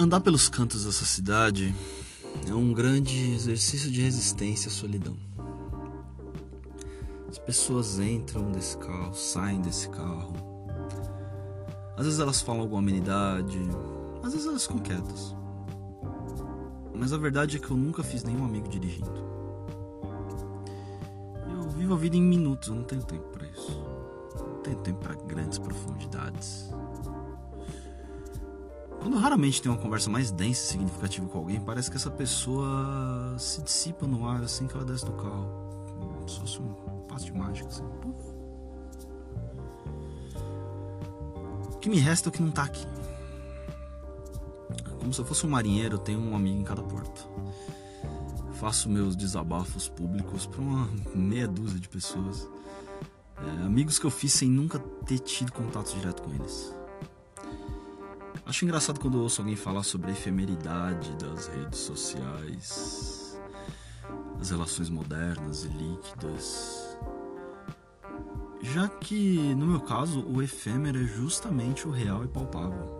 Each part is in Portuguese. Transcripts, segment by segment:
Andar pelos cantos dessa cidade é um grande exercício de resistência à solidão. As pessoas entram desse carro, saem desse carro. Às vezes elas falam alguma amenidade, às vezes elas ficam quietas. Mas a verdade é que eu nunca fiz nenhum amigo dirigindo. Eu vivo a vida em minutos, eu não tenho tempo para isso. Não tenho tempo para grandes profundidades. Quando raramente tem uma conversa mais densa e significativa com alguém, parece que essa pessoa se dissipa no ar assim que ela desce do carro. Como se fosse um passo de mágica, assim. O que me resta é o que não tá aqui. Como se eu fosse um marinheiro, eu tenho um amigo em cada porto. Faço meus desabafos públicos para uma meia dúzia de pessoas. É, amigos que eu fiz sem nunca ter tido contato direto com eles. Acho engraçado quando ouço alguém falar sobre a efemeridade das redes sociais, as relações modernas e líquidas. Já que, no meu caso, o efêmero é justamente o real e palpável.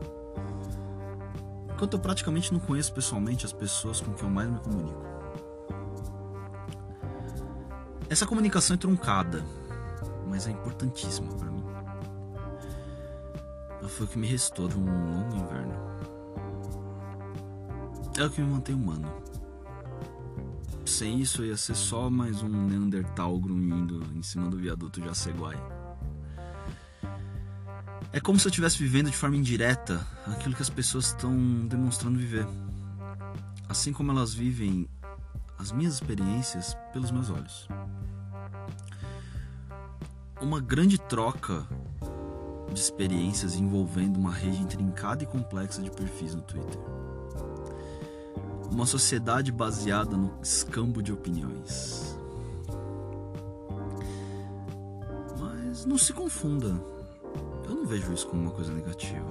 Enquanto eu praticamente não conheço pessoalmente as pessoas com quem eu mais me comunico. Essa comunicação é truncada, mas é importantíssima para mim foi o que me restou de um longo inverno. É o que me mantém humano. Sem isso, eu ia ser só mais um Neandertal grunhindo em cima do viaduto Jaceguai. É como se eu estivesse vivendo de forma indireta aquilo que as pessoas estão demonstrando viver. Assim como elas vivem as minhas experiências pelos meus olhos. Uma grande troca de experiências envolvendo uma rede intrincada e complexa de perfis no Twitter. Uma sociedade baseada no escambo de opiniões. Mas não se confunda, eu não vejo isso como uma coisa negativa.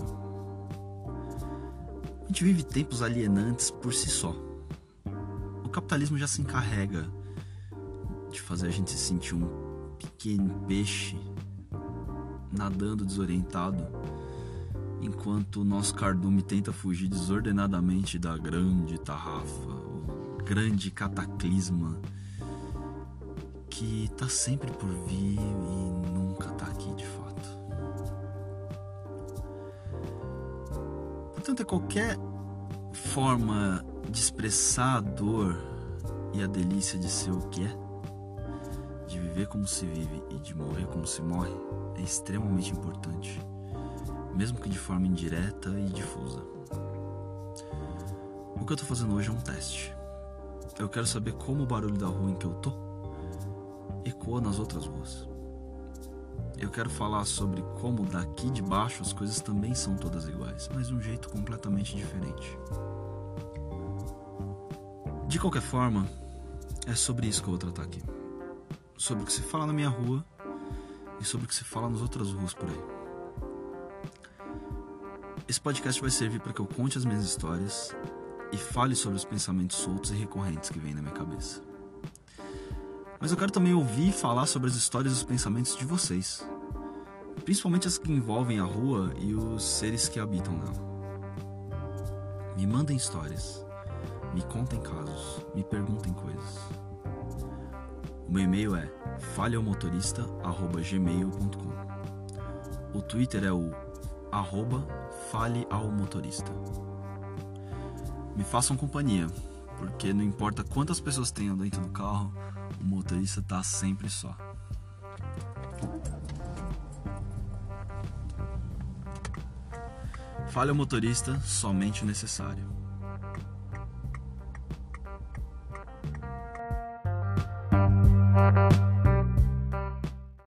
A gente vive tempos alienantes por si só. O capitalismo já se encarrega de fazer a gente se sentir um pequeno peixe nadando desorientado, enquanto o nosso cardume tenta fugir desordenadamente da grande tarrafa, o grande cataclisma que tá sempre por vir e nunca tá aqui de fato. Portanto, é qualquer forma de expressar a dor e a delícia de ser o que é, de viver como se vive e de morrer como se morre é extremamente importante, mesmo que de forma indireta e difusa. O que eu tô fazendo hoje é um teste. Eu quero saber como o barulho da rua em que eu tô ecoa nas outras ruas. Eu quero falar sobre como daqui de baixo as coisas também são todas iguais, mas de um jeito completamente diferente. De qualquer forma, é sobre isso que eu vou tratar aqui. Sobre o que se fala na minha rua e sobre o que se fala nas outras ruas por aí. Esse podcast vai servir para que eu conte as minhas histórias e fale sobre os pensamentos soltos e recorrentes que vêm na minha cabeça. Mas eu quero também ouvir e falar sobre as histórias e os pensamentos de vocês, principalmente as que envolvem a rua e os seres que habitam nela. Me mandem histórias, me contem casos, me perguntem coisas. O meu e-mail é falhaomotorista.gmail.com O Twitter é o arroba faleaomotorista. Me façam companhia, porque não importa quantas pessoas tenham dentro do carro, o motorista está sempre só. Fale ao motorista somente o necessário.